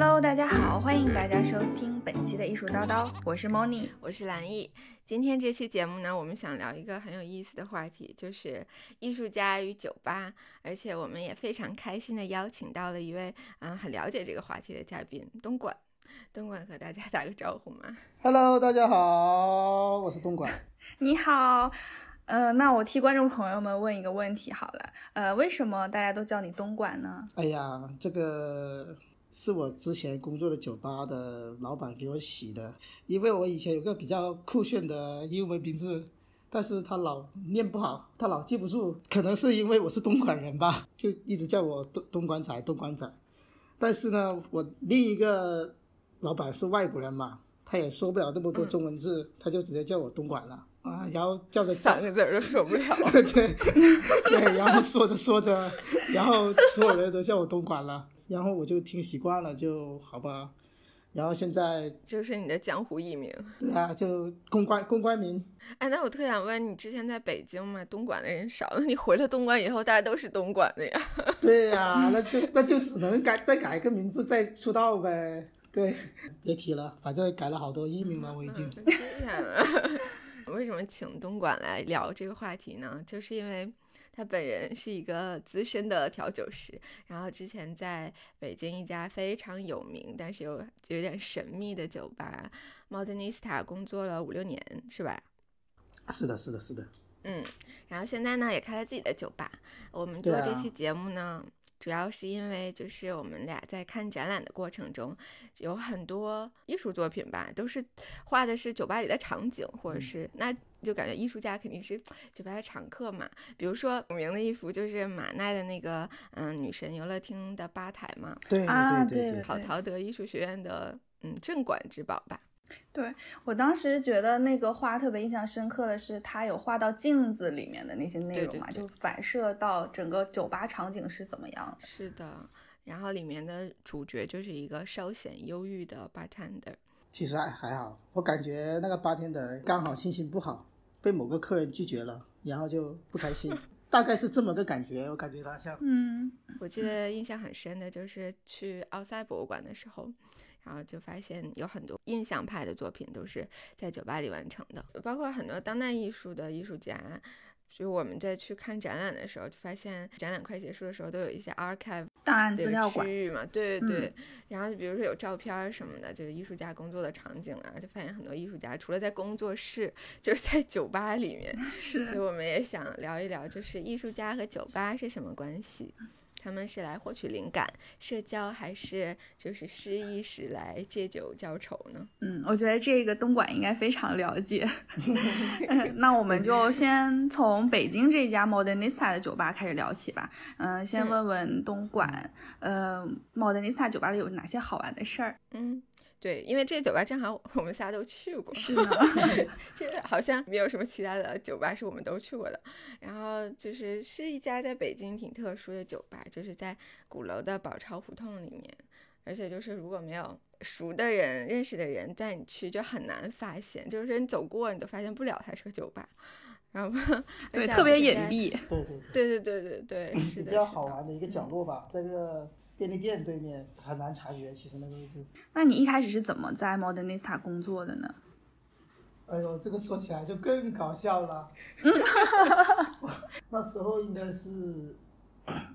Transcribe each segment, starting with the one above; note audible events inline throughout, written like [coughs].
Hello，大家好，欢迎大家收听本期的艺术叨叨，我是 Moni，我是蓝艺。今天这期节目呢，我们想聊一个很有意思的话题，就是艺术家与酒吧，而且我们也非常开心的邀请到了一位嗯很了解这个话题的嘉宾东莞。东莞和大家打个招呼嘛。Hello，大家好，我是东莞。[laughs] 你好，呃，那我替观众朋友们问一个问题好了，呃，为什么大家都叫你东莞呢？哎呀，这个。是我之前工作的酒吧的老板给我洗的，因为我以前有个比较酷炫的英文名字，但是他老念不好，他老记不住，可能是因为我是东莞人吧，就一直叫我东东莞仔，东莞仔。但是呢，我另一个老板是外国人嘛，他也说不了那么多中文字，他就直接叫我东莞了啊，然后叫着三个字都说不了，[laughs] 对对，然后说着说着，然后所有人都叫我东莞了。然后我就听习惯了，就好吧。然后现在就是你的江湖艺名。对啊，就公关公关名。哎，那我特想问你，之前在北京嘛，东莞的人少，那你回了东莞以后，大家都是东莞的呀？[laughs] 对呀，那就那就只能改再改个名字再出道呗。对，别提了，反正改了好多艺名了，我已经。天啊！[laughs] 为什么请东莞来聊这个话题呢？就是因为。他本人是一个资深的调酒师，然后之前在北京一家非常有名但是又有点神秘的酒吧 Modernista 工作了五六年，是吧？是的，是的，是的。嗯，然后现在呢也开了自己的酒吧。我们做这期节目呢。主要是因为，就是我们俩在看展览的过程中，有很多艺术作品吧，都是画的是酒吧里的场景，或者是那就感觉艺术家肯定是酒吧的常客嘛。比如说有名的一幅就是马奈的那个，嗯，女神游乐厅的吧台嘛，对啊，对对，陶陶德艺术学院的，嗯，镇馆之宝吧。对我当时觉得那个画特别印象深刻的是，他有画到镜子里面的那些内容嘛，就反射到整个酒吧场景是怎么样的。是的，然后里面的主角就是一个稍显忧郁的 bartender。其实还还好，我感觉那个 bartender 刚好心情不好，被某个客人拒绝了，然后就不开心，[laughs] 大概是这么个感觉。我感觉他像……嗯，我记得印象很深的就是去奥赛博物馆的时候。然后就发现有很多印象派的作品都是在酒吧里完成的，包括很多当代艺术的艺术家。就我们在去看展览的时候，就发现展览快结束的时候都有一些 archive 档案资料馆区域嘛，对对对。然后就比如说有照片什么的，就是艺术家工作的场景啊，就发现很多艺术家除了在工作室，就是在酒吧里面。[laughs] 是。所以我们也想聊一聊，就是艺术家和酒吧是什么关系。他们是来获取灵感、社交，还是就是失意时来借酒浇愁呢？嗯，我觉得这个东莞应该非常了解。[laughs] 那我们就先从北京这家 Modernista 的酒吧开始聊起吧。嗯，先问问东莞，呃，Modernista 酒吧里有哪些好玩的事儿？嗯。对，因为这个酒吧正好我们仨都去过，是 [laughs] 吗，这好像没有什么其他的酒吧是我们都去过的。然后就是是一家在北京挺特殊的酒吧，就是在鼓楼的宝钞胡同里面，而且就是如果没有熟的人、认识的人带你去，就很难发现，就是你走过你都发现不了它是个酒吧。然后对，特别隐蔽，对对对对对对对，是比较好玩的一个角落吧，在这个。便利店对面很难察觉，其实那个位置。那你一开始是怎么在 Modernista 工作的呢？哎呦，这个说起来就更搞笑了。[laughs] 那时候应该是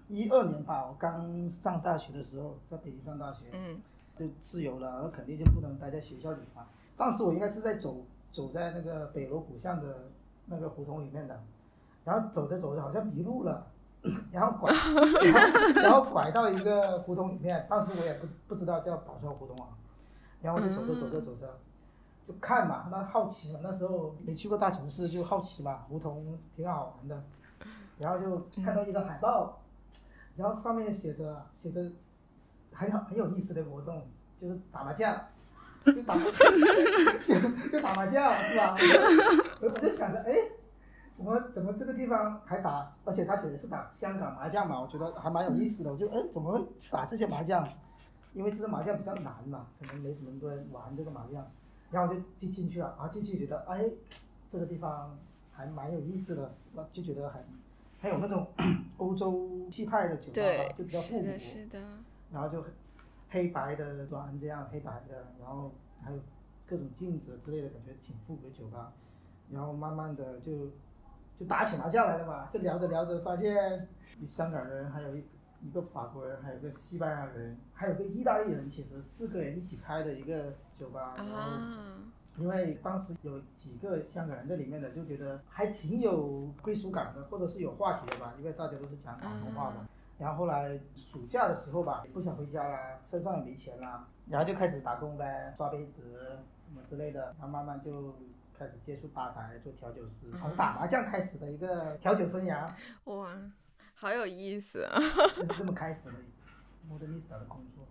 一二年吧，我刚上大学的时候，在北京上大学，嗯，就自由了，那肯定就不能待在学校里嘛。当时我应该是在走走在那个北锣鼓巷的那个胡同里面的，然后走着走着好像迷路了。然后拐，然后然后拐到一个胡同里面，当时我也不不知道叫宝钞胡同啊，然后我就走着走着走着，就看嘛，那好奇嘛，那时候没去过大城市，就好奇嘛，胡同挺好玩的，然后就看到一张海报，然后上面写着写着很好很有意思的活动，就是打麻将，就打 [laughs] 就就打麻将是吧？我我就想着哎。怎么怎么这个地方还打？而且他写的是打香港麻将嘛，我觉得还蛮有意思的。我就哎，怎么会打这些麻将？因为这个麻将比较难嘛，可能没什么多人玩这个麻将。然后我就进进去了，啊，进去觉得哎，这个地方还蛮有意思的，就觉得很，还有那种 [coughs] 欧洲气派的酒吧，就比较复古。是的，是的。然后就黑白的砖这样黑白的，然后还有各种镜子之类的，感觉挺复古的酒吧。然后慢慢的就就打起麻将来了嘛，就聊着聊着发现，香港人还有一一个法国人，还有一个西班牙人，还有个意大利人，其实四个人一起开的一个酒吧。然后啊，因为当时有几个香港人在里面的，就觉得还挺有归属感的，或者是有话题的吧，因为大家都是讲广东话嘛。然后后来暑假的时候吧，不想回家啦，身上也没钱啦，然后就开始打工呗，刷杯子什么之类的，然后慢慢就开始接触吧台，做调酒师，从打麻将开始的一个调酒生涯，哇，好有意思啊！就是这么开始的 modernista 的工作，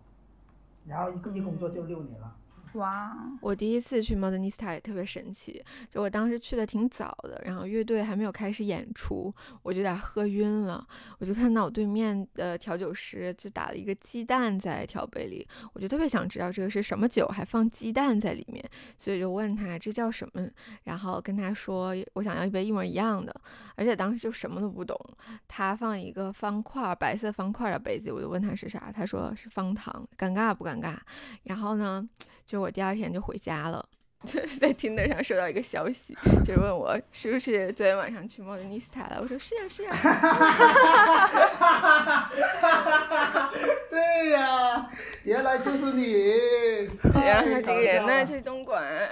然后一个一工作就六年了。哇，我第一次去 Modernista 也特别神奇，就我当时去的挺早的，然后乐队还没有开始演出，我就有点喝晕了，我就看到我对面的调酒师就打了一个鸡蛋在调杯里，我就特别想知道这个是什么酒，还放鸡蛋在里面，所以就问他这叫什么，然后跟他说我想要一杯一模一样的，而且当时就什么都不懂，他放一个方块白色方块的杯子，我就问他是啥，他说是方糖，尴尬不尴尬？然后呢？就我第二天就回家了，[laughs] 在 Tinder 上收到一个消息，就问我是不是昨天晚上去 Modernista 了。我说是啊是啊。[laughs] 对呀，原来就是你。[laughs] 然后这个人呢，太搞笑了就是东莞，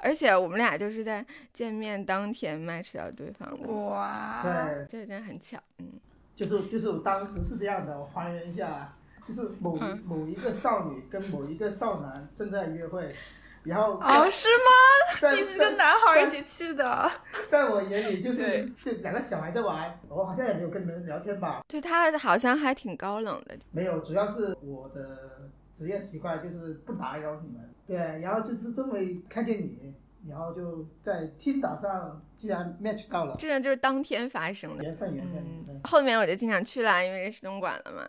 而且我们俩就是在见面当天 match 到对方的，哇，对，这真的很巧。嗯，就是就是我当时是这样的，我还原一下，就是某嗯。某一个少女跟某一个少男正在约会，[laughs] 然后哦，是吗？在你是跟男孩儿一起去的？在我眼里就是就两个小孩在玩，我好像也没有跟你们聊天吧，对他好像还挺高冷的，没有，主要是我的职业习惯就是不打扰你们，对，然后就是这么看见你，然后就在听打上居然 match 到了，真的就是当天发生的。缘分缘分，嗯，后面我就经常去啦，因为认识东莞了嘛。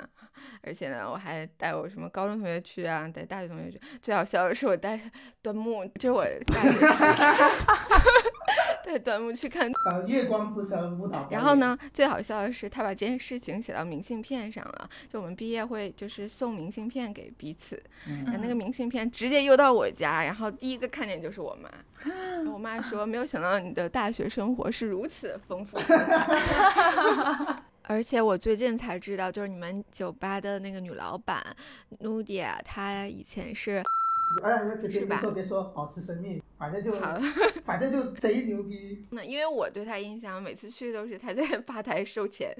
而且呢，我还带我什么高中同学去啊，带大学同学去。最好笑的是我带端木，就是我大学时带端木去看。呃，月光之神舞蹈，然后？呢，最好笑的是他把这件事情写到明信片上了。就我们毕业会就是送明信片给彼此，然后嗯，那个明信片直接邮到我家，然后第一个看见就是我妈。[gasps] 我妈说：“没有想到你的大学生活是如此丰富多彩。[laughs] ”而且我最近才知道，就是你们酒吧的那个女老板 Nudia，她以前是哎，别说别说，保持神秘，反正就好反正就贼牛逼，那因为我对他印象，每次去都是他在吧台收钱，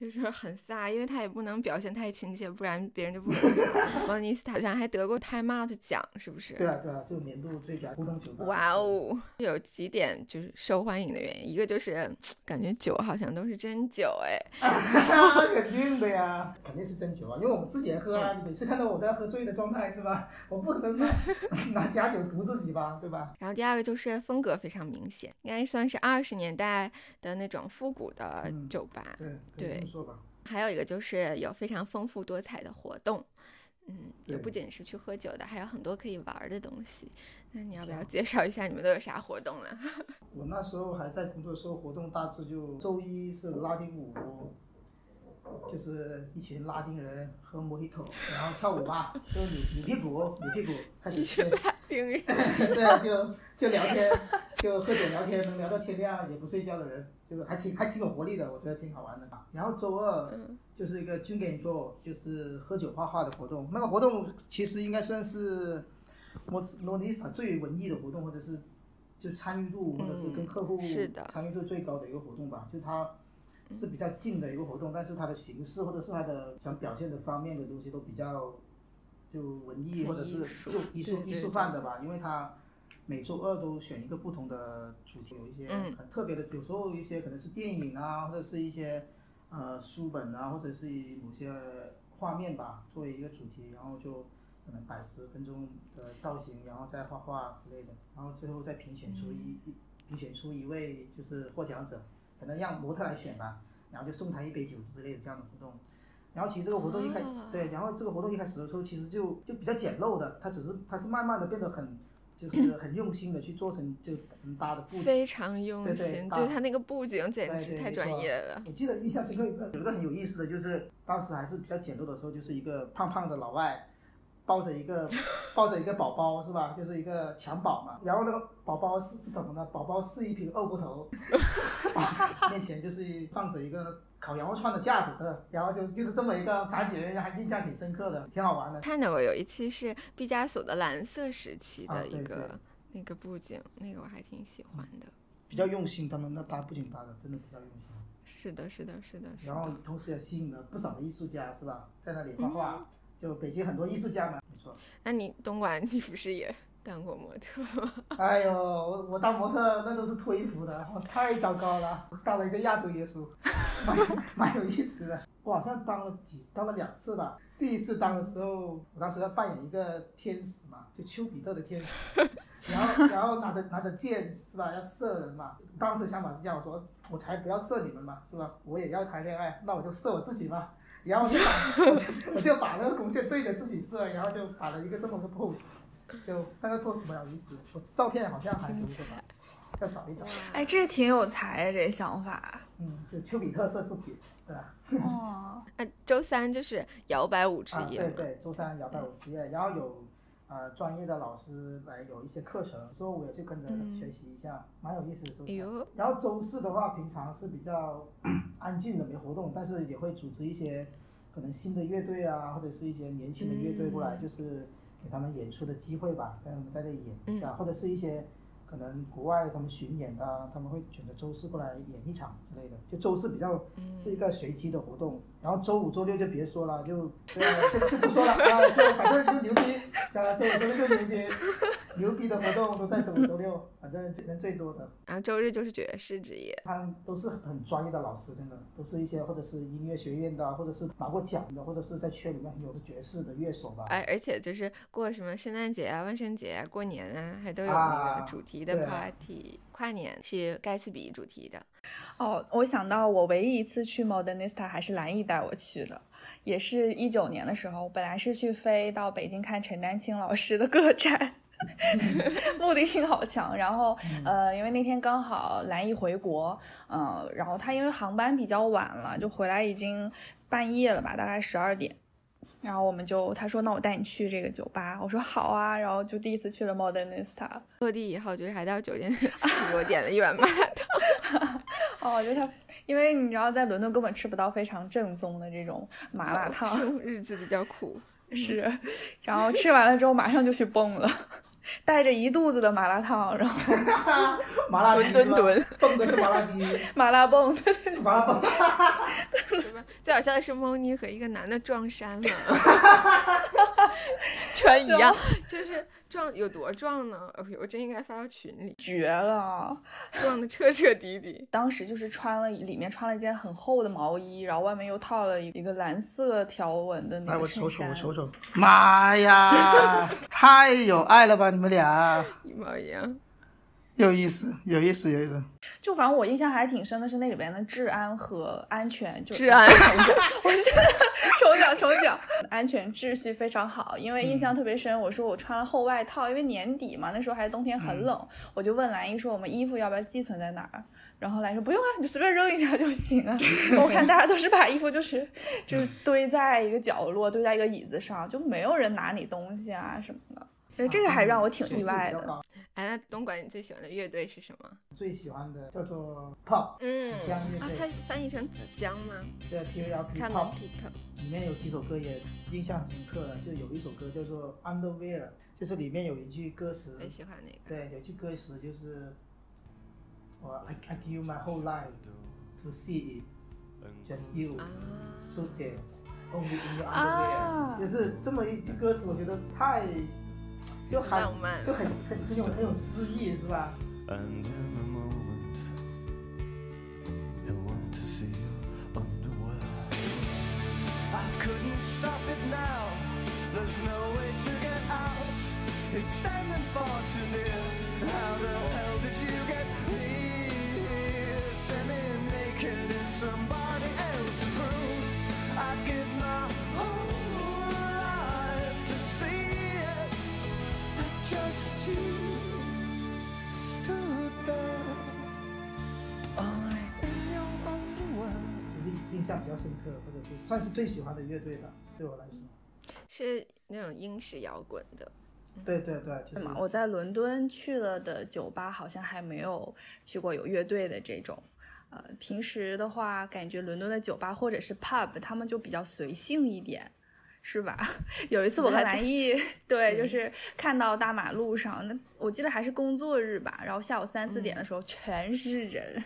就是很飒，因为他也不能表现太亲切，不然别人就不。[laughs] 王尼斯塔好像还得过 Time Out 奖，是不是？对啊对啊，就年度最佳互动酒吧。哇哦，有几点就是受欢迎的原因，一个就是感觉酒好像都是真酒哎，那 [laughs] 肯定的呀，肯定是真酒啊，因为我们自己也喝嗯啊。你每次看到我都要喝醉的状态是吧？我不可能拿拿假酒毒自己吧，对吧？然后第二个就是风格非常明显，应该算是二十年代的那种复古的嗯酒吧。对，对说吧。还有一个就是有非常丰富多彩的活动，嗯，就不仅是去喝酒的，还有很多可以玩儿的东西。那你要不要介绍一下你们都有啥活动呢？[laughs] 我那时候还在工作的时候，活动大致就周一是拉丁舞，就是一群拉丁人喝莫吉托，然后跳舞吧，[laughs] 就扭扭屁股，扭屁股，开始对丁人 [laughs] 对啊，就就聊天，就喝酒聊天，能聊到天亮也不睡觉的人，就是还挺还挺有活力的，我觉得挺好玩的。然后周二嗯就是一个就是喝酒画画的活动。那个活动其实应该算是莫诺尼斯塔最文艺的活动，或者是就参与度或者是跟客户参与度最高的一个活动吧。就它是比较近的一个活动，但是它的形式或者是它的想表现的方面的东西都比较就文艺或者是就艺术艺术范的吧，因为它。每周二都选一个不同的主题，有一些嗯很特别的，有时候一些可能是电影啊，或者是一些呃书本啊，或者是某些画面吧，作为一个主题，然后就可能摆十分钟的造型，然后再画画之类的，然后最后再评选出一、一评选出一位就是获奖者，可能让模特来选吧，然后就送他一杯酒之类的这样的活动。然后其实这个活动一开、哦对，然后这个活动一开始的时候其实就就比较简陋的，它只是它是慢慢的变得很就是很用心的去做成就很大的布景。非常用对对心，大对他那个布景简直太专业了。我记得印象深刻有一个很有意思的，就是当时还是比较简陋的时候，就是一个胖胖的老外，抱着一个 [laughs] 抱着一个宝宝是吧？就是一个襁褓嘛。然后那个宝宝是是什么呢？宝宝是一瓶二锅头，[laughs] 面前就是放着一个烤羊肉串的架子，然后就就是这么一个场景，还印象挺深刻的，挺好玩的。看到过有一期是毕加索的蓝色时期的一个那个布景，那个我还挺喜欢的。比较用心，他们那搭布景搭的真的比较用心。是的，是的，是的。然后同时也吸引了不少的艺术家，是吧？在那里画画，就北京很多艺术家嘛，没错。那你东莞，你不是也当过模特吗？哎呦，我我当模特那都是脱衣服的，我太糟糕了，当了一个亚洲耶稣，[laughs] 蛮蛮有意思的。我好像当了几当了两次吧。第一次当的时候，我当时要扮演一个天使嘛，就丘比特的天使。[laughs] 然后，然后拿着拿着剑是吧？要射人嘛。当时想法是这样，我说我才不要射你们嘛，是吧？我也要谈恋爱，那我就射我自己嘛。然后就把我 [laughs] 就我就把那个弓箭对着自己射，然后就摆了一个这么个 pose，就那个 pose 蛮有意思。我照片好像还留着吧，要找一找。哎，这挺有才，这想法。嗯，就丘比特射自己，对吧？[laughs] 哦。那周三就是摇摆舞之夜。对对，周三摇摆舞之夜，然后有。呃，专业的老师来有一些课程，所以我也就跟着学习一下，蛮有意思的。周然后周四的话，平常是比较 [coughs] 安静的，没活动，但是也会组织一些可能新的乐队啊，或者是一些年轻的乐队过来，就是给他们演出的机会吧，让他们在这里演一下，或者是一些。可能国外他们巡演的，他们会选择周四过来演一场之类的。就周四比较是一个随机的活动，然后周五、周六就别说了，就就 [laughs] 就不说了啊，就反正就牛逼，啊，周五、周六就牛逼，牛逼的活动都在周五、周六，反正人最多的。然后周日就是爵士之夜，他们都是很专业的老师，真的都是一些或者是音乐学院的，或者是拿过奖的，或者是在圈里面很有的爵士的乐手吧。哎，而且就是过什么圣诞节啊、万圣节啊、过年啊，还都有那个主题。的 party 跨年是盖茨比主题的哦，我想到我唯一一次去 Modernista 还是蓝毅带我去的，也是一九年的时候，本来是去飞到北京看陈丹青老师的个展，[laughs] [laughs] 目的性好强。然后呃，因为那天刚好蓝毅回国，嗯，然后他因为航班比较晚了，就回来已经半夜了吧，大概十二点。然后我们就他说那我带你去这个酒吧，我说好啊，然后就第一次去了 Modernista。落地以后就是还到酒店给我点了一碗麻辣烫。哦，我觉得他因为你知道在伦敦根本吃不到非常正宗的这种麻辣烫，日子比较苦 [laughs] 是。然后吃完了之后马上就去蹦了。带着一肚子的麻辣烫，然后 [laughs] 麻辣墩墩墩，蹦的是麻辣鸡，麻辣蹦，对对，麻辣蹦。最好笑的是，猫妮和一个男的撞衫了，[laughs] 穿一样，就是。撞有多壮呢？哎呦，我真应该发到群里，绝了，壮的彻彻底底。当时就是穿了里面穿了一件很厚的毛衣，然后外面又套了一个蓝色条纹的那个衬衫。我瞅瞅，我瞅瞅，妈呀，太有爱了吧，你们俩一模一样。有意思，有意思，有意思。就反正我印象还挺深的是那里边的治安和安全，就治安，[laughs] 我觉得重讲重讲，安全秩序非常好。因为印象特别深，我说我穿了厚外套，因为年底嘛，那时候还冬天很冷，我就问兰姨说我们衣服要不要寄存在哪儿？然后兰姨说不用啊，你就随便扔一下就行啊。[laughs] 我看大家都是把衣服就是就是堆在一个角落，堆在一个椅子上，就没有人拿你东西啊什么的。所以这个还让我挺意外的。哎，那东莞你最喜欢的乐队是什么？最喜欢的叫做 Pop，嗯，紫江乐队。啊，它翻译成子江吗？对，T V R P Pop。里面有几首歌也印象很深刻的，就有一首歌叫做 Underwear，就是里面有一句歌词。很喜欢那个。对，有句歌词就是我 I I give my whole life to see it，just you stood there only in your underwear，就是这么一句歌词，我觉得太。就很就很很很有很有诗意，是吧？印象比较深刻，或者是算是最喜欢的乐队吧，对我来说。是那种英式摇滚的。对对对，就是我在伦敦去了的酒吧，好像还没有去过有乐队的这种。呃，平时的话，感觉伦敦的酒吧或者是 pub，他们就比较随性一点，是吧？[laughs] 有一次我和南艺，[laughs] 对，就是看到大马路上，那我记得还是工作日吧，然后下午三四点的时候，全是人，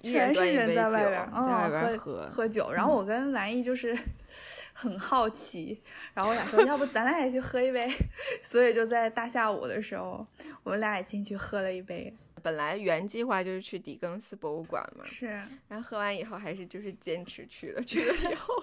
全是人在外边，在外边，喝喝酒。然后我跟兰姨就是 [laughs] 很好奇，然后我俩说，[laughs] 要不咱俩也去喝一杯？[laughs] 所以就在大下午的时候，我们俩也进去喝了一杯。本来原计划就是去狄更斯博物馆嘛，是，然后喝完以后还是就是坚持去了，去了以后，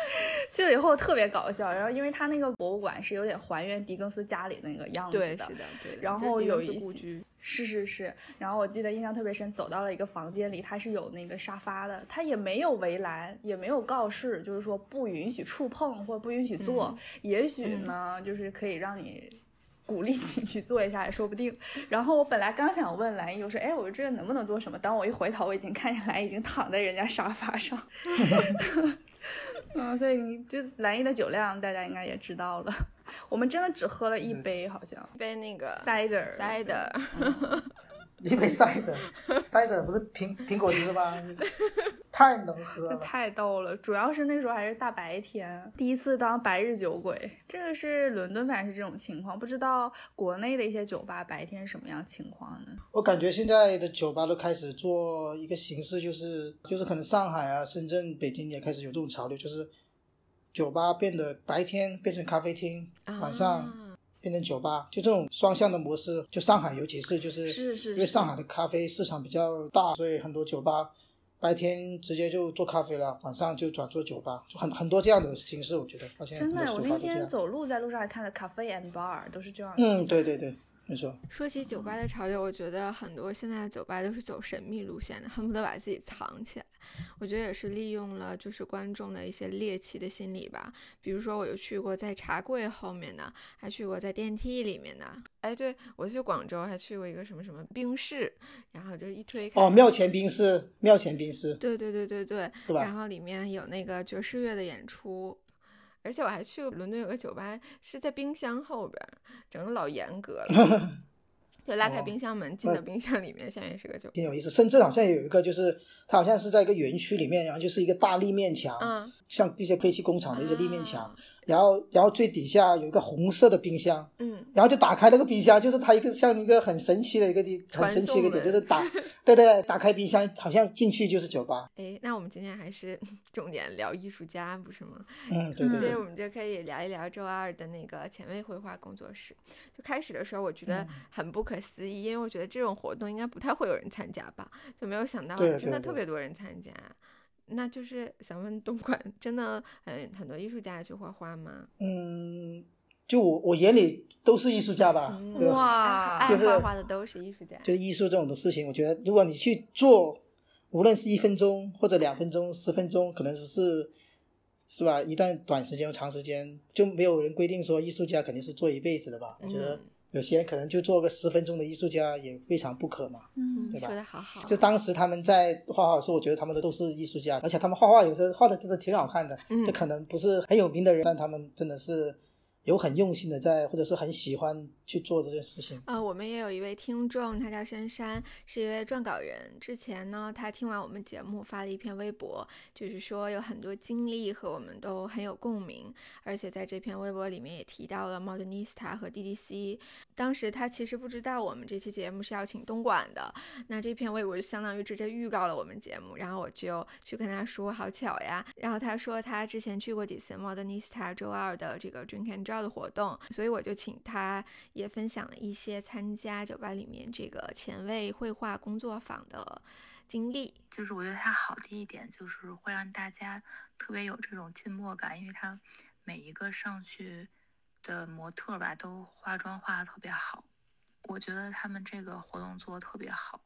[laughs] 去了以后特别搞笑，然后因为他那个博物馆是有点还原狄更斯家里那个样子的，对，是的，对。然后有一些是是是，然后我记得印象特别深，走到了一个房间里，它是有那个沙发的，它也没有围栏，也没有告示，就是说不允许触碰或不允许坐，也许呢，就是可以让你。鼓励你去做一下也说不定。然后我本来刚想问蓝姨，我说：“哎，我说这个能不能做什么？”当我一回头，我已经看见蓝姨已经躺在人家沙发上。[laughs] [laughs] 嗯，所以你就蓝一的酒量，大家应该也知道了。[laughs] 我们真的只喝了一杯，好像一杯那个 cider cider。因为晒的，晒的不是苹苹果汁吗？[laughs] 太能喝了，太逗了。主要是那时候还是大白天，第一次当白日酒鬼。这个是伦敦，反正是这种情况。不知道国内的一些酒吧白天什么样情况呢？我感觉现在的酒吧都开始做一个形式，就是就是可能上海啊、深圳、北京也开始有这种潮流，就是酒吧变得白天变成咖啡厅，晚上。变成酒吧，就这种双向的模式，就上海，尤其是就是是是，因为上海的咖啡市场比较大，所以很多酒吧白天直接就做咖啡了，晚上就转做酒吧，就很很多这样的形式，我觉得。真的，我那天走路在路上还看到咖啡 and bar 都是这样。嗯，对对对。说起酒吧的潮流，我觉得很多现在的酒吧都是走神秘路线的，恨不得把自己藏起来。我觉得也是利用了就是观众的一些猎奇的心理吧。比如说，我就去过在茶柜后面的，还去过在电梯里面的。哎，对我去广州还去过一个什么什么冰室，然后就一推开哦，庙前冰室，庙前冰室。对对对对对，然后里面有那个爵士乐的演出。而且我还去过伦敦有个酒吧，是在冰箱后边，整个老严格了，[laughs] 就拉开冰箱门进到冰箱里面，下面是个酒，挺有意思。深圳好像也有一个，就是它好像是在一个园区里面，然后就是一个大立面墙，嗯，像一些废弃工厂的一些立面墙。然后，然后最底下有一个红色的冰箱，嗯，然后就打开那个冰箱，就是它一个像一个很神奇的一个地，很神奇一个点，就是打，[laughs] 对对，打开冰箱，好像进去就是酒吧。哎，那我们今天还是 [laughs] 重点聊艺术家，不是吗？嗯，对对。所以我们就可以聊一聊周二的那个前卫绘画工作室。就开始的时候，我觉得很不可思议，因为我觉得这种活动应该不太会有人参加吧，就没有想到真的特别多人参加。那就是想问东莞，真的很很多艺术家去画画吗？嗯，就我我眼里都是艺术家吧。哇，爱画画的都是艺术家。就是艺术这种的事情，我觉得如果你去做，无论是一分钟或者两分钟、十分钟，可能只是是吧？一段短时间长时间，就没有人规定说艺术家肯定是做一辈子的吧？我觉得。有些人可能就做个十分钟的艺术家也非常不可嘛，嗯，对吧？说的好好。就当时他们在画画的时候，我觉得他们的都是艺术家，而且他们画画有时候画的真的挺好看的，就可能不是很有名的人，但他们真的是。有很用心的在，或者是很喜欢去做这件事情。呃，我们也有一位听众，他叫珊珊，是一位撰稿人。之前呢，他听完我们节目发了一篇微博，就是说有很多经历和我们都很有共鸣，而且在这篇微博里面也提到了 Modernista 和 DDC。当时他其实不知道我们这期节目是要请东莞的，那这篇微博就相当于直接预告了我们节目。然后我就去跟他说，好巧呀。然后他说他之前去过几次 Modernista 周二的这个 Drink and 要的活动，所以我就请他也分享了一些参加酒吧里面这个前卫绘画工作坊的经历。就是我觉得它好的一点就是会让大家特别有这种静默感，因为他每一个上去的模特吧都化妆化的特别好。我觉得他们这个活动做的特别好，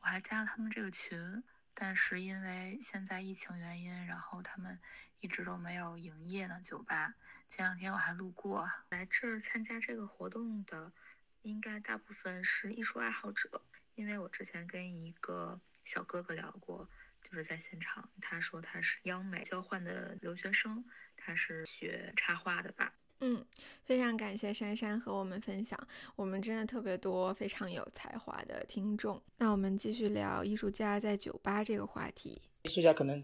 我还加了他们这个群，但是因为现在疫情原因，然后他们一直都没有营业呢酒吧。前两天我还路过来这儿参加这个活动的，应该大部分是艺术爱好者，因为我之前跟一个小哥哥聊过，就是在现场，他说他是央美交换的留学生，他是学插画的吧。嗯，非常感谢珊珊和我们分享，我们真的特别多非常有才华的听众。那我们继续聊艺术家在酒吧这个话题。艺术家可能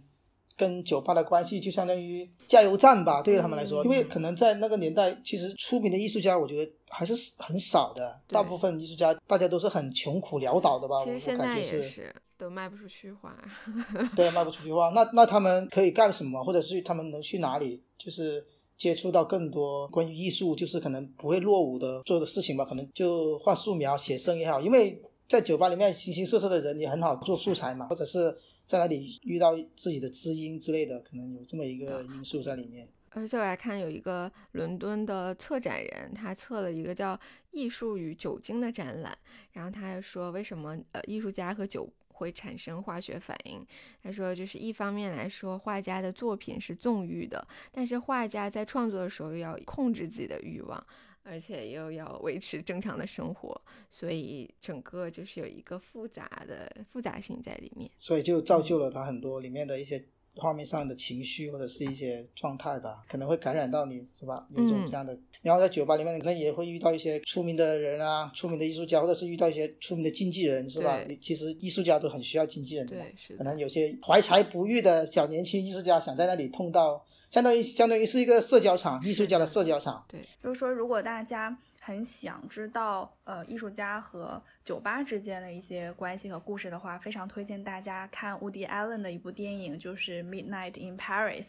跟酒吧的关系就相当于加油站吧，对于他们来说，因为可能在那个年代，其实出名的艺术家，我觉得还是很少的。大部分艺术家大家都是很穷苦潦倒的吧？其实现在也是都卖不出去画。对，卖不出去画。那那他们可以干什么，或者是他们能去哪里？就是。接触到更多关于艺术，就是可能不会落伍的做的事情吧，可能就画素描、写生也好，因为在酒吧里面形形色色的人也很好做素材嘛，或者是在那里遇到自己的知音之类的，可能有这么一个因素在里面。而且我还看有一个伦敦的策展人，他策了一个叫《艺术与酒精》的展览，然后他还说为什么呃艺术家和酒。会产生化学反应。他说，就是一方面来说，画家的作品是纵欲的，但是画家在创作的时候要控制自己的欲望，而且又要维持正常的生活，所以整个就是有一个复杂的复杂性在里面。所以就造就了他很多里面的一些。画面上的情绪或者是一些状态吧，可能会感染到你，是吧？有种这样的。然后在酒吧里面，你可能也会遇到一些出名的人啊，出名的艺术家，或者是遇到一些出名的经纪人，是吧？其实艺术家都很需要经纪人的。对，可能有些怀才不遇的小年轻艺术家想在那里碰到，相当于相当于是一个社交场，艺术家的社交场。对，就是说，如果大家。很想知道，呃，艺术家和酒吧之间的一些关系和故事的话，非常推荐大家看 Woody Allen 的一部电影，就是《Midnight in Paris》。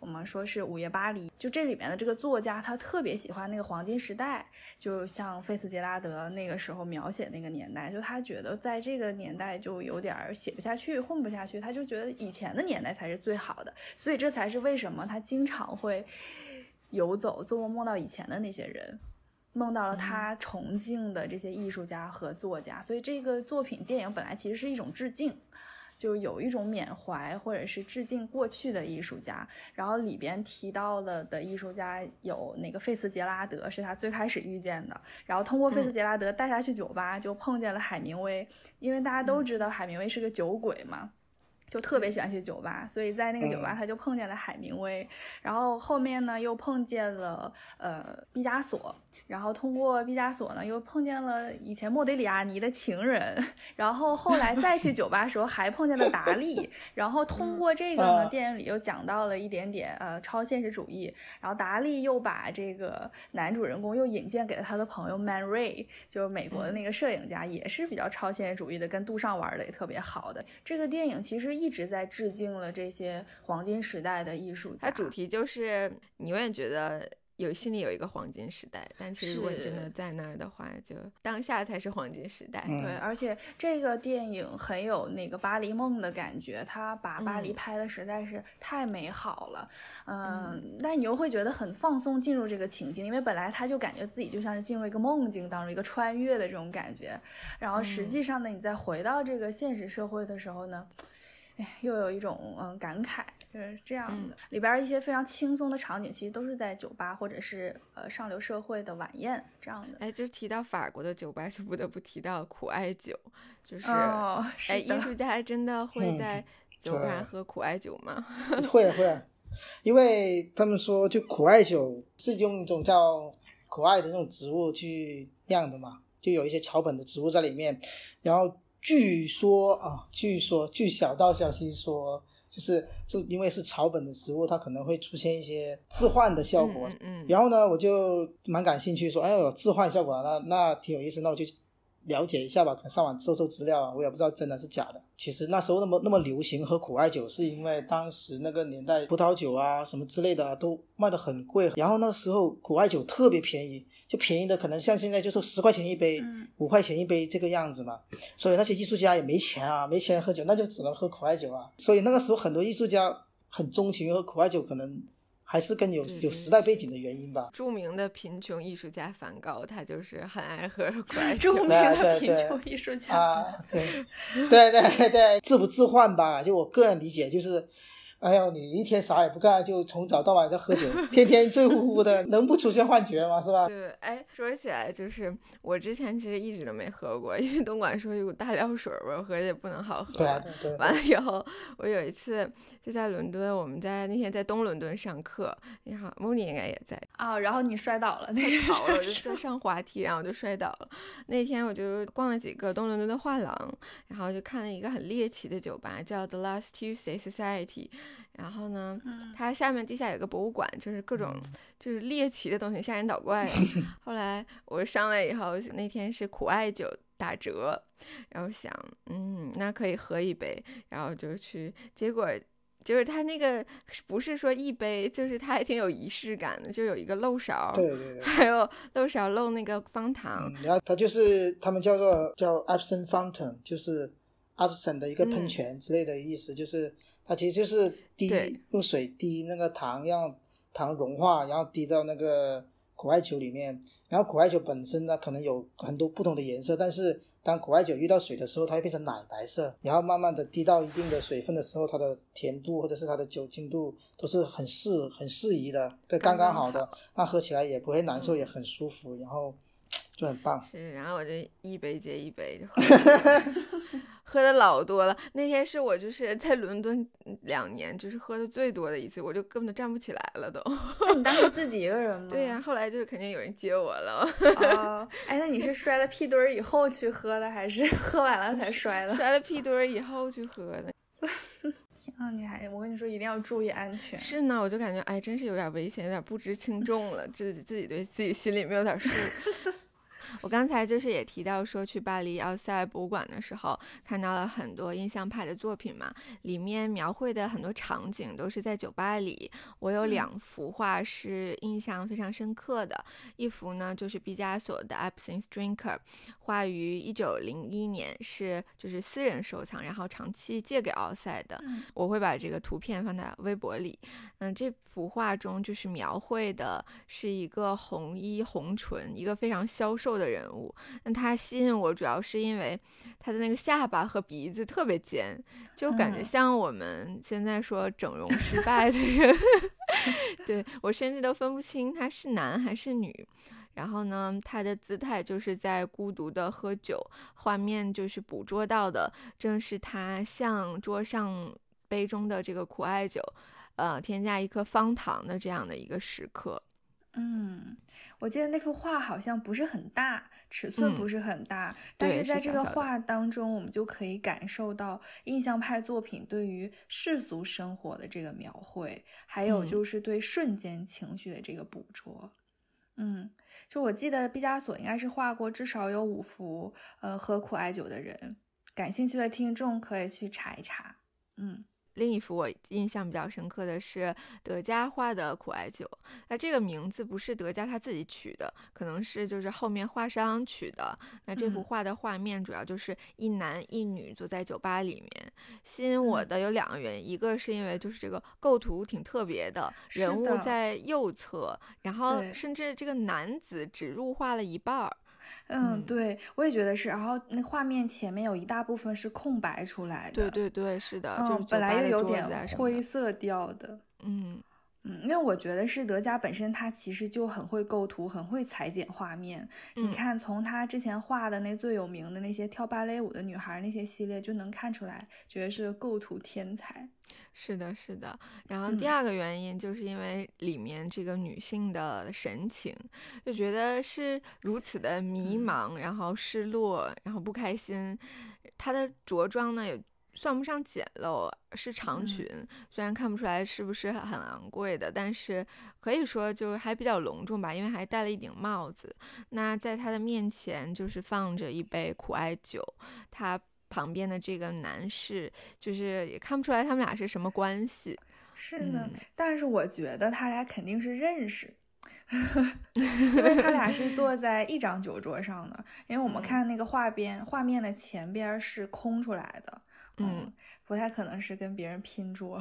我们说是午夜巴黎。就这里面的这个作家，他特别喜欢那个黄金时代，就像费斯杰拉德那个时候描写那个年代，就他觉得在这个年代就有点写不下去，混不下去，他就觉得以前的年代才是最好的。所以这才是为什么他经常会游走，做梦梦到以前的那些人。梦到了他崇敬的这些艺术家和作家，所以这个作品电影本来其实是一种致敬，就有一种缅怀或者是致敬过去的艺术家。然后里边提到了的艺术家有那个费茨杰拉德，是他最开始遇见的。然后通过费茨杰拉德带他去酒吧，就碰见了海明威，因为大家都知道海明威是个酒鬼嘛。就特别喜欢去酒吧，所以在那个酒吧他就碰见了海明威，然后后面呢又碰见了呃毕加索，然后通过毕加索呢又碰见了以前莫德里亚尼的情人，然后后来再去酒吧时候还碰见了达利，[laughs] 然后通过这个呢电影里又讲到了一点点呃超现实主义，然后达利又把这个男主人公又引荐给了他的朋友 Man Ray，就是美国的那个摄影家，也是比较超现实主义的，跟杜尚玩的也特别好的。这个电影其实。一直在致敬了这些黄金时代的艺术家。它主题就是你永远觉得有心里有一个黄金时代，但其实如果真的在那儿的话，就当下才是黄金时代。对，而且这个电影很有那个巴黎梦的感觉，他把巴黎拍的实在是太美好了。嗯，但你又会觉得很放松，进入这个情境，因为本来他就感觉自己就像是进入一个梦境当中，一个穿越的这种感觉。然后实际上呢，你再回到这个现实社会的时候呢？哎，又有一种嗯感慨，就是这样的。里边一些非常轻松的场景，其实都是在酒吧或者是呃上流社会的晚宴这样的。哎，就提到法国的酒吧，就不得不提到苦艾酒，就是哦哎，艺术家真的会在酒吧喝苦艾酒吗？[laughs] 会会，因为他们说就苦艾酒是用一种叫苦艾的那种植物去酿的嘛，就有一些草本的植物在里面，然后。据说啊，据说据小道消息说，就是就因为是草本的植物，它可能会出现一些置换的效果。嗯，然后呢，我就蛮感兴趣，说哎呦，置换效果，那那挺有意思，那我就了解一下吧，可能上网搜搜资料啊，我也不知道真的是假的。其实那时候那么那么流行喝苦艾酒，是因为当时那个年代葡萄酒啊什么之类的都卖的很贵，然后那时候苦艾酒特别便宜。就便宜的可能像现在就是十块钱一杯，五块钱一杯这个样子嘛，所以那些艺术家也没钱啊，没钱喝酒，那就只能喝苦艾酒啊。所以那个时候很多艺术家很钟情于喝苦艾酒，可能还是跟有有时代背景的原因吧。著名的贫穷艺术家梵高，他就是很爱喝。[laughs] 著名的贫穷艺术家啊，对对对对，置不置换吧？就我个人理解就是。哎呦，你一天啥也不干，就从早到晚在喝酒，天天醉乎乎的，[laughs] 能不出现幻觉吗？是吧？对，哎，说起来就是我之前其实一直都没喝过，因为东莞说有股大料水味，喝也不能好喝。对对。完了以后，我有一次就在伦敦，我们在那天在东伦敦上课，你好，莫妮应该也在啊。然后你摔倒了，那好了，我就在上滑梯，然后我就摔倒了。那天我就逛了几个东伦敦的画廊，然后就看了一个很猎奇的酒吧，叫 The Last Tuesday Society。然后呢，它下面地下有个博物馆，就是各种就是猎奇的东西，吓人倒怪。[laughs] 后来我上来以后，那天是苦艾酒打折，然后想，嗯，那可以喝一杯，然后就去，结果就是它那个不是说一杯，就是它还挺有仪式感的，就有一个漏勺，对对对，还有漏勺漏那个方糖，然后它就是他们叫做叫 absent fountain，就是 absent 的一个喷泉之类的意思，就是。它其实就是滴用水滴那个糖，让糖融化，然后滴到那个苦艾酒里面。然后苦艾酒本身呢，可能有很多不同的颜色，但是当苦艾酒遇到水的时候，它会变成奶白色。然后慢慢的滴到一定的水分的时候，它的甜度或者是它的酒精度都是很适很适宜的，对，刚刚好的，那喝起来也不会难受，也很舒服。然后。就很棒，是，然后我就一杯接一杯就喝，[laughs] 喝的老多了。那天是我就是在伦敦两年就是喝的最多的一次，我就根本都站不起来了都。你当时自己一个人 [laughs] 吗？对呀，后来就是肯定有人接我了。哦，[laughs] 哎，那你是摔了屁墩儿以后去喝的，还是 [laughs] 喝完了才摔的？摔了屁墩儿以后去喝的。天啊，你还，我跟你说一定要注意安全。是呢，我就感觉哎，真是有点危险，有点不知轻重了，自己自己对自己心里没有点数。我刚才就是也提到说，去巴黎奥赛博物馆的时候，看到了很多印象派的作品嘛，里面描绘的很多场景都是在酒吧里。我有两幅画是印象非常深刻的，一幅呢就是毕加索的《Absinthe Drinker》，画于一九零一年，是就是私人收藏，然后长期借给奥赛的。我会把这个图片放在微博里。嗯，这幅画中就是描绘的是一个红衣红唇，一个非常消瘦。的人物，那他吸引我主要是因为他的那个下巴和鼻子特别尖，就感觉像我们现在说整容失败的人。[laughs] 对我甚至都分不清他是男还是女。然后呢，他的姿态就是在孤独的喝酒，画面就是捕捉到的正是他向桌上杯中的这个苦艾酒，呃，添加一颗方糖的这样的一个时刻。嗯，我记得那幅画好像不是很大，尺寸不是很大，但是在这个画当中，我们就可以感受到印象派作品对于世俗生活的这个描绘，还有就是对瞬间情绪的这个捕捉。嗯，就我记得毕加索应该是画过至少有五幅，呃，喝苦艾酒的人，感兴趣的听众可以去查一查。嗯。另一幅我印象比较深刻的是德加画的苦艾酒，那这个名字不是德加他自己取的，可能是就是后面画商取的。那这幅画的画面主要就是一男一女坐在酒吧里面。吸引我的有两个原因，一个是因为就是这个构图挺特别的，人物在右侧，然后甚至这个男子只入画了一半儿。嗯，对，我也觉得是。然后那画面前面有一大部分是空白出来的。对对对，是的，就本来也有点灰色调的。嗯嗯，因为我觉得是德加本身他其实就很会构图，很会裁剪画面。你看，从他之前画的那最有名的那些跳芭蕾舞的女孩那些系列就能看出来，觉得是构图天才。是的，是的。然后第二个原因就是因为里面这个女性的神情，就觉得是如此的迷茫，然后失落，然后不开心。她的着装呢也算不上简陋，是长裙，虽然看不出来是不是很昂贵的，但是可以说就是还比较隆重吧，因为还戴了一顶帽子。那在他的面前就是放着一杯苦艾酒，他。旁边的这个男士，就是也看不出来他们俩是什么关系。是的，但是我觉得他俩肯定是认识，因为他俩是坐在一张酒桌上的。因为我们看那个画边，画面的前边是空出来的，嗯，不太可能是跟别人拼桌。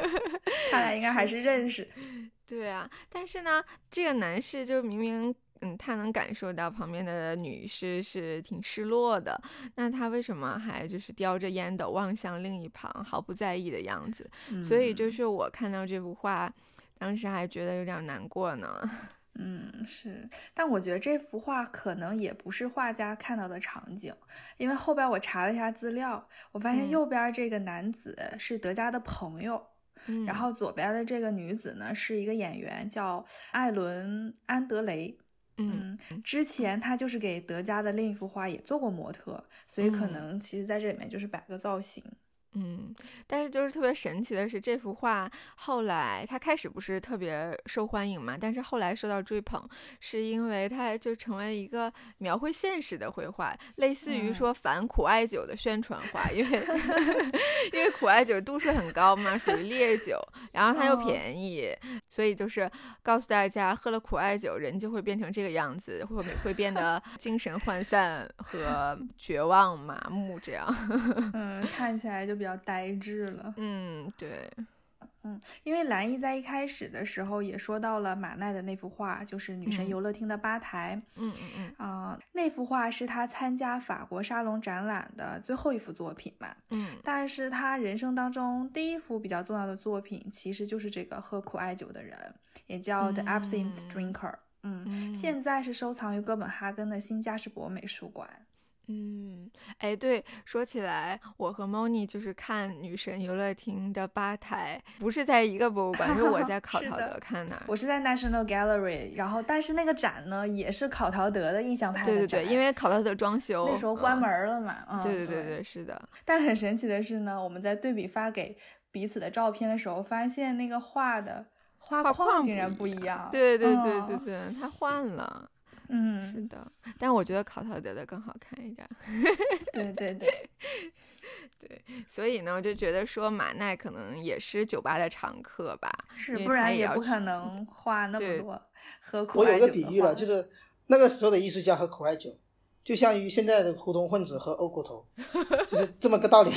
[laughs] 他俩应该还是认识。[laughs] 对啊，但是呢，这个男士就明明。嗯，他能感受到旁边的女士是挺失落的，那他为什么还就是叼着烟斗望向另一旁，毫不在意的样子？所以就是我看到这幅画，当时还觉得有点难过呢。嗯，是，但我觉得这幅画可能也不是画家看到的场景，因为后边我查了一下资料，我发现右边这个男子是德加的朋友，然后左边的这个女子呢是一个演员，叫艾伦安德雷，嗯，之前他就是给德加的另一幅画也做过模特，所以可能其实在这里面就是摆个造型。嗯，但是就是特别神奇的是，这幅画后来它开始不是特别受欢迎嘛，但是后来受到追捧，是因为它就成为一个描绘现实的绘画，类似于说反苦艾酒的宣传画，因为 [laughs] 因为苦艾酒度数很高嘛，属于烈酒，然后它又便宜，所以就是告诉大家，喝了苦艾酒人就会变成这个样子，会会变得 [laughs] 精神涣散和绝望麻木这样。[laughs] 嗯，看起来就。比较呆滞了，嗯，对，嗯，因为兰姨在一开始的时候也说到了马奈的那幅画，就是女神游乐厅的吧台，嗯嗯嗯，啊，那幅画是他参加法国沙龙展览的最后一幅作品嘛，嗯，但是他人生当中第一幅比较重要的作品其实就是这个喝苦艾酒的人，也叫 The Absinthe Drinker，嗯，现在是收藏于哥本哈根的新加士伯美术馆。嗯，哎，对，说起来，我和 Moni 就是看女神游乐厅的吧台，不是在一个博物馆，是我在 [laughs] 考陶德看的，我是在 National Gallery，然后但是那个展呢，也是考陶德的印象派的对对对，因为考陶德装修，那时候关门了嘛，嗯，对对对对，是的。但很神奇的是呢，我们在对比发给彼此的照片的时候，发现那个画的画框竟然不一样，对对对对对，他换了。嗯，是的，但我觉得考陶德的更好看一点。[laughs] 对对对 [laughs] 对，所以呢，我就觉得说马奈可能也是酒吧的常客吧，是，不然也不可能画那么多喝苦我有个比喻了，就是那个时候的艺术家喝苦艾酒，就像于现在的胡同混子喝欧骨头，[laughs] 就是这么个道理。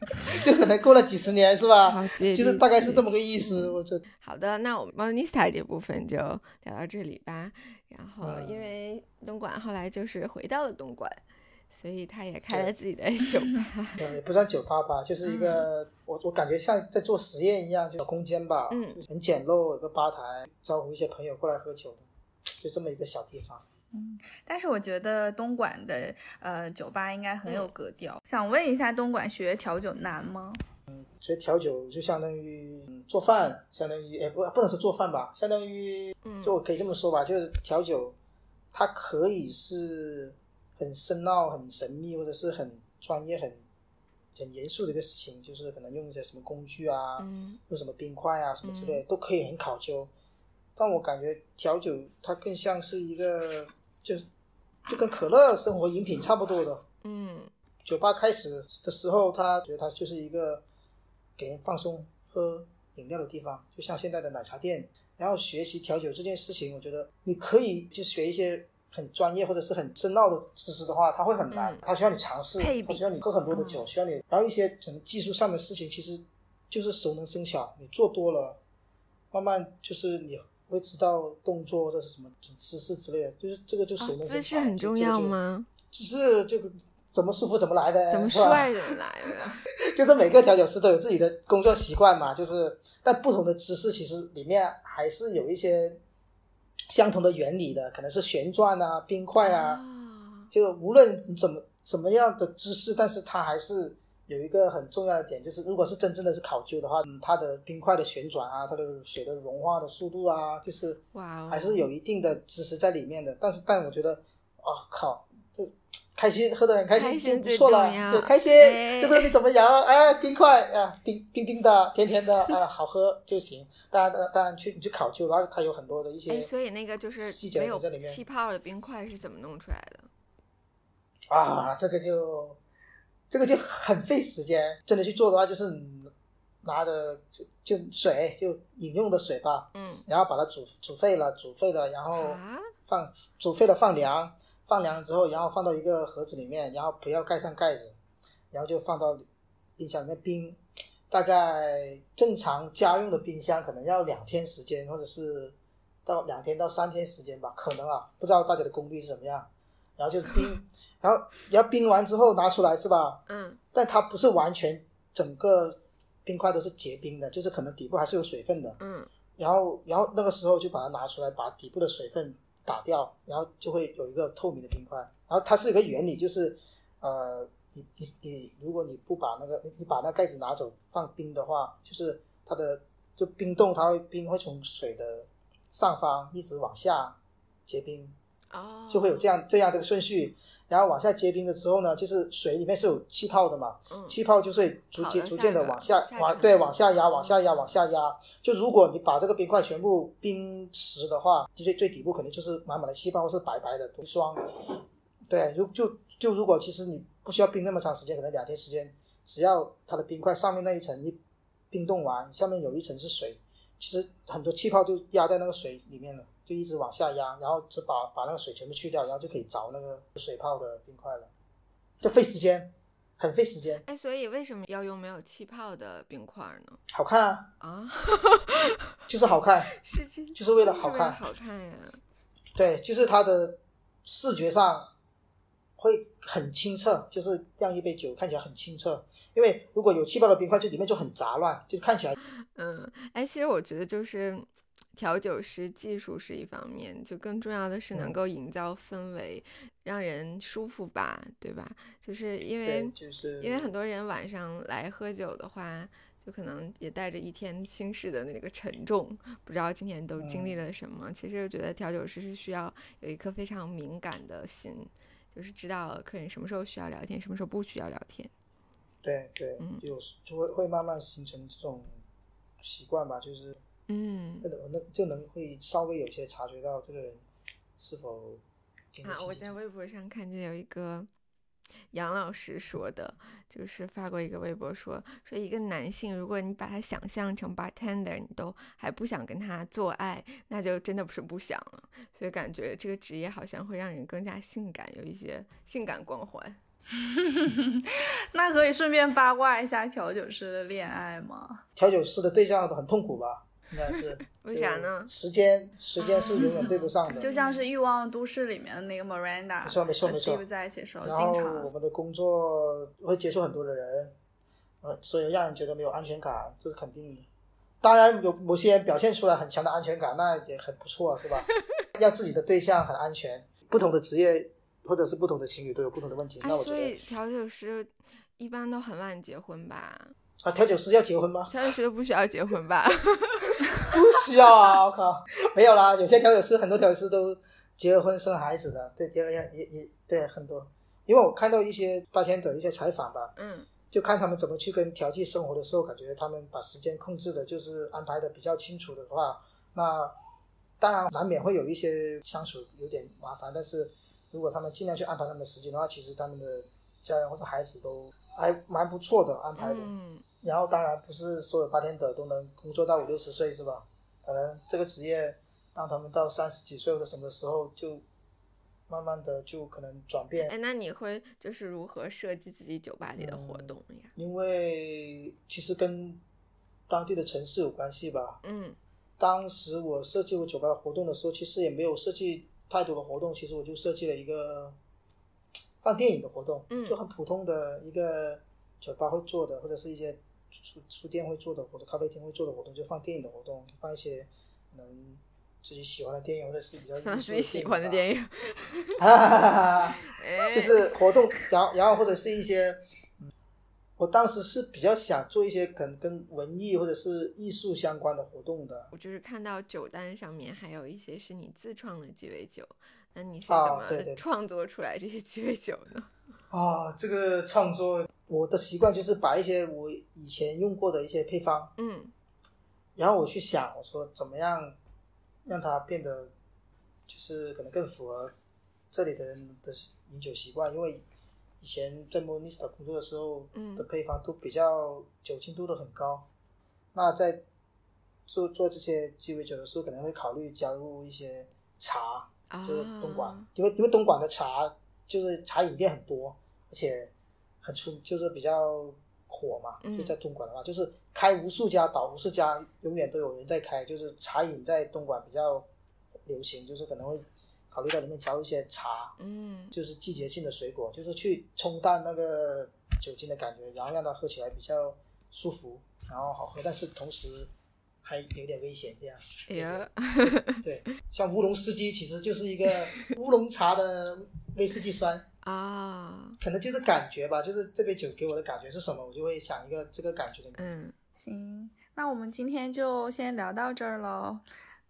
[laughs] 就可能过了几十年，是吧？就是大概是这么个意思。我觉得好的，那我们 Monista 这部分就聊到这里吧。然后，因为东莞后来就是回到了东莞，所以他也开了自己的酒吧。[laughs] 对，也不算酒吧吧，就是一个我我感觉像在做实验一样，就空间吧，嗯，很简陋，有个吧台，招呼一些朋友过来喝酒，就这么一个小地方。嗯，但是我觉得东莞的呃酒吧应该很有格调。想问一下，东莞学调酒难吗？嗯，学调酒就相当于做饭，相当于哎不不能说做饭吧，相当于就我可以这么说吧，就是调酒，它可以是很深奥、很神秘，或者是很专业、很很严肃的一个事情，就是可能用一些什么工具啊，用什么冰块啊什么之类，都可以很考究。但我感觉调酒它更像是一个。就就跟可乐生活饮品差不多的，嗯，酒吧开始的时候，他觉得它就是一个给人放松喝饮料的地方，就像现在的奶茶店。然后学习调酒这件事情，我觉得你可以去学一些很专业或者是很深奥的知识的话，它会很难，它需要你尝试，它需要你喝很多的酒，需要你。然后一些可能技术上的事情，其实就是熟能生巧，你做多了，慢慢就是你。会知道动作或者是什么姿势之类的，就是这个就手能姿势很重要吗？只是这个怎么舒服怎么来呗，怎么帅怎么来呗。[laughs] [laughs] 就是每个调酒师都有自己的工作习惯嘛，就是但不同的姿势其实里面还是有一些相同的原理的，可能是旋转啊、冰块啊，就无论怎么怎么样的姿势，但是它还是。有一个很重要的点，就是如果是真正的是考究的话，嗯，它的冰块的旋转啊，它的水的融化的速度啊，就是哇，还是有一定的知识在里面的。但是，但我觉得，啊靠，就开心，喝的很开心就不错了，就开心。就是你怎么摇，哎，冰块啊，冰冰冰的，甜甜的，啊，[laughs] 好喝就行。当然，当然去你去考究，然后它有很多的一些，所以那个就是细节没有气泡的冰块是怎么弄出来的？啊，这个就。这个就很费时间，真的去做的话，就是拿着就就水，就饮用的水吧，嗯，然后把它煮煮沸了，煮沸了，然后放煮沸了放凉，放凉之后，然后放到一个盒子里面，然后不要盖上盖子，然后就放到冰箱里面冰，大概正常家用的冰箱可能要两天时间，或者是到两天到三天时间吧，可能啊，不知道大家的功率是怎么样。然后就冰，然后然后冰完之后拿出来是吧？嗯但它不是完全整个冰块都是结冰的，就是可能底部还是有水分的。嗯然后然后那个时候就把它拿出来，把底部的水分打掉，然后就会有一个透明的冰块。然后它是一个原理，就是呃，你你你，如果你不把那个你你把那盖子拿走放冰的话，就是它的就冰冻，它会冰会从水的上方一直往下结冰，哦，就会有这样这样的顺序。然后往下结冰的时候呢，就是水里面是有气泡的嘛，嗯气泡就会逐渐逐渐的往下下往对往下压，往下压，往下压。就如果你把这个冰块全部冰实的话，最最底部肯定就是满满的气泡，或是白白的冻霜。对，就就就如果其实你不需要冰那么长时间，可能两天时间，只要它的冰块上面那一层一冰冻完，下面有一层是水，其实很多气泡就压在那个水里面了，就一直往下压，然后只把把那个水全部去掉，然后就可以凿那个水泡的冰块了，就费时间，很费时间，哎，所以为什么要用没有气泡的冰块呢？好看啊，啊，就是好看，[laughs] 是这就是为了好看好看呀。对，就是它的视觉上会很清澈，就是酿一杯酒看起来很清澈。因为如果有气泡的冰块，就里面就很杂乱，就看起来嗯，哎，其实我觉得就是调酒师技术是一方面，就更重要的是能嗯够营造氛围，让人舒服吧，对吧？就是因为，就是因为很多人晚上来喝酒的话，就可能也带着一天心事的那个沉重，不知道今天都经历嗯了什么。其实我觉得调酒师是需要有一颗非常敏感的心，就是知道客人什么时候需要聊天，什么时候不需要聊天。对对嗯，有时就会会慢慢形成这种习惯吧，就是嗯那那就能会稍微有些察觉到这个人是否啊，我在微博上看见有一个杨老师说的，就是发过一个微博说，说一个男性，如果你把他想象成 bartender，你都还不想跟他做爱，那就真的不是不想了。所以感觉这个职业好像会让人更加性感，有一些性感光环。[laughs] 那可以顺便八卦一下调酒师的恋爱吗？调酒师的对象都很痛苦吧？应该是 [laughs] 为啥呢时间时间是永远对不上的，[laughs] 就像是《欲望都市》里面的那个 Miranda，没错没错和没错 Steve 在一起的时候，然后我们的工作会接触很多的人，呃，所以让人觉得没有安全感，这是肯定的。当然有某些人表现出来很强的安全感，那也很不错，是吧？[laughs] 要自己的对象很安全，不同的职业或者是不同的情侣都有不同的问题。哎那，我觉所以得调酒师一般都很晚结婚吧？啊，调酒师要结婚吗？调酒师都不需要结婚吧？不需要啊！我靠，没有啦，有些调酒师很多调酒师都结了婚生孩子的，对，也也也也对很多。因为我看到一些八天的一些采访吧，嗯就看他们怎么去跟调剂生活的时候，感觉他们把时间控制的，就是安排的比较清楚的话，那当然难免会有一些相处有点麻烦，但是如果他们尽量去安排他们的时间的话，其实他们的家人或者孩子都还蛮不错的安排的。嗯然后当然不是所有八天的都能工作到五六十岁是吧？可能这个职业当他们到三十几岁或者什么时候，就慢慢的就可能转变哎，那你会就是如何设计自己酒吧里的活动呀？因为其实跟当地的城市有关系吧。嗯当时我设计我酒吧活动的时候，其实也没有设计太多的活动，其实我就设计了一个放电影的活动，嗯就很普通的一个酒吧会做的，或者是一些书书店会做的活动，咖啡厅会做的活动，就放电影的活动，放一些能自己喜欢的电影，或者是比较 [laughs] 自己喜欢的电影，吧，哈哈哈哈哈。[laughs] 哎，就是活动，然后然后或者是一些，嗯，我当时是比较想做一些跟跟文艺或者是艺术相关的活动的。我就是看到酒单上面还有一些是你自创的鸡尾酒，那你是怎么创作出来这些鸡尾酒呢？啊，这个创作我的习惯就是把一些我以前用过的一些配方，嗯。然后我去想，我说怎么样让它变得就是可能更符合这里的人的饮酒习惯，因为以前在 Monista 工作的时候嗯的配方都比较酒精度都很高，那在做做这些鸡尾酒的时候，可能会考虑加入一些茶，啊，就是东莞，因为因为东莞的茶就是茶饮店很多，而且很出，就是比较火嘛。嗯就在东莞的话，就是开无数家倒无数家，永远都有人在开，就是茶饮在东莞比较流行，就是可能会考虑到里面加入一些茶，嗯就是季节性的水果，就是去冲淡那个酒精的感觉，然后让它喝起来比较舒服，然后好喝，但是同时还有点危险这样。哎呀，[laughs] 对，像乌龙司机其实就是一个乌龙茶的威士忌酸，啊，可能就是感觉吧，就是这杯酒给我的感觉是什么，我就会想一个这个感觉的。嗯行，那我们今天就先聊到这儿喽。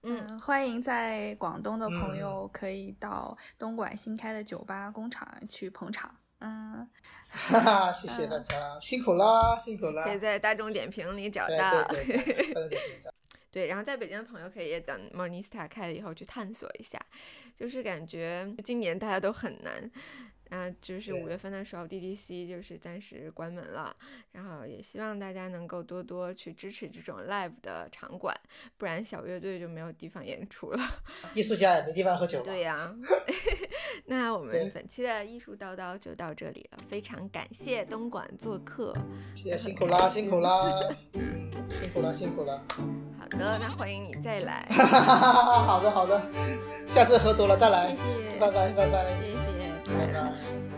嗯，欢迎在广东的朋嗯友可以到东莞新开的酒吧工厂去捧场。嗯，哈哈，谢谢大家，辛苦啦，辛苦啦。可以在大众点评里找到。对对对，大众点评找 [laughs] 对，然后在北京的朋友可以等 Monista 开了以后去探索一下，就是感觉今年大家都很难。啊，就是对五月份的时候，DDC 就是暂时关门了，然后也希望大家能够多多去支持这种 live 的场馆，不然小乐队就没有地方演出了。[laughs] 艺术家也没地方喝酒。对呀、[laughs] 那我们本期的艺术叨叨就到这里了，非常感谢东莞做客。谢谢辛苦啦，辛苦啦，嗯，辛苦啦，辛苦啦。[laughs] 好的，那欢迎你再来，哈哈哈哈哈，好的好的，下次喝多了再来。谢谢，拜拜拜拜谢谢，拜拜。拜。